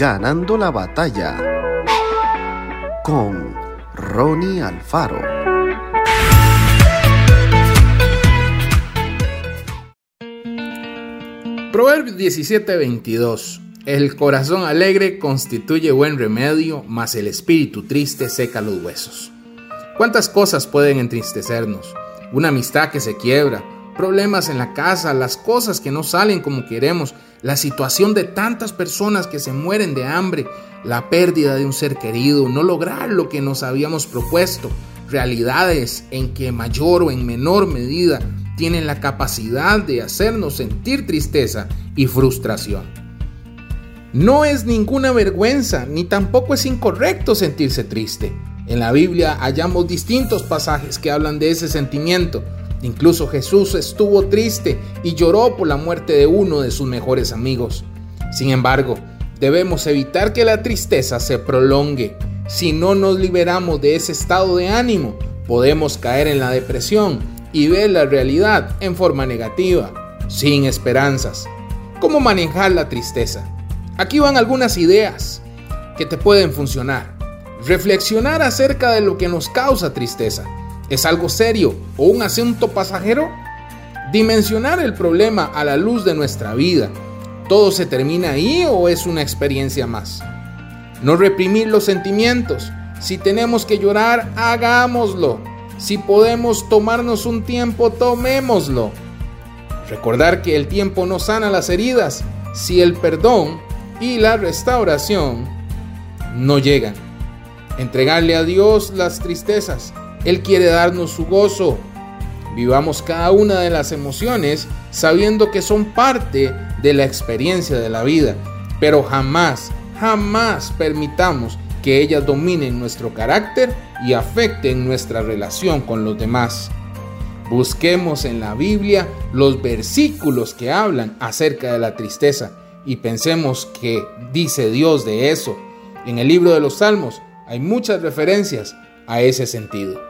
Ganando la batalla con Ronnie Alfaro. Proverbios 17:22 El corazón alegre constituye buen remedio, mas el espíritu triste seca los huesos. ¿Cuántas cosas pueden entristecernos? Una amistad que se quiebra, problemas en la casa, las cosas que no salen como queremos, la situación de tantas personas que se mueren de hambre, la pérdida de un ser querido, no lograr lo que nos habíamos propuesto, realidades en que mayor o en menor medida tienen la capacidad de hacernos sentir tristeza y frustración. No es ninguna vergüenza ni tampoco es incorrecto sentirse triste. En la Biblia hallamos distintos pasajes que hablan de ese sentimiento. Incluso Jesús estuvo triste y lloró por la muerte de uno de sus mejores amigos. Sin embargo, debemos evitar que la tristeza se prolongue. Si no nos liberamos de ese estado de ánimo, podemos caer en la depresión y ver la realidad en forma negativa, sin esperanzas. ¿Cómo manejar la tristeza? Aquí van algunas ideas que te pueden funcionar. Reflexionar acerca de lo que nos causa tristeza. ¿Es algo serio o un asunto pasajero? Dimensionar el problema a la luz de nuestra vida. ¿Todo se termina ahí o es una experiencia más? No reprimir los sentimientos. Si tenemos que llorar, hagámoslo. Si podemos tomarnos un tiempo, tomémoslo. Recordar que el tiempo no sana las heridas si el perdón y la restauración no llegan. Entregarle a Dios las tristezas. Él quiere darnos su gozo. Vivamos cada una de las emociones sabiendo que son parte de la experiencia de la vida, pero jamás, jamás permitamos que ellas dominen nuestro carácter y afecten nuestra relación con los demás. Busquemos en la Biblia los versículos que hablan acerca de la tristeza y pensemos que dice Dios de eso. En el libro de los Salmos hay muchas referencias a ese sentido.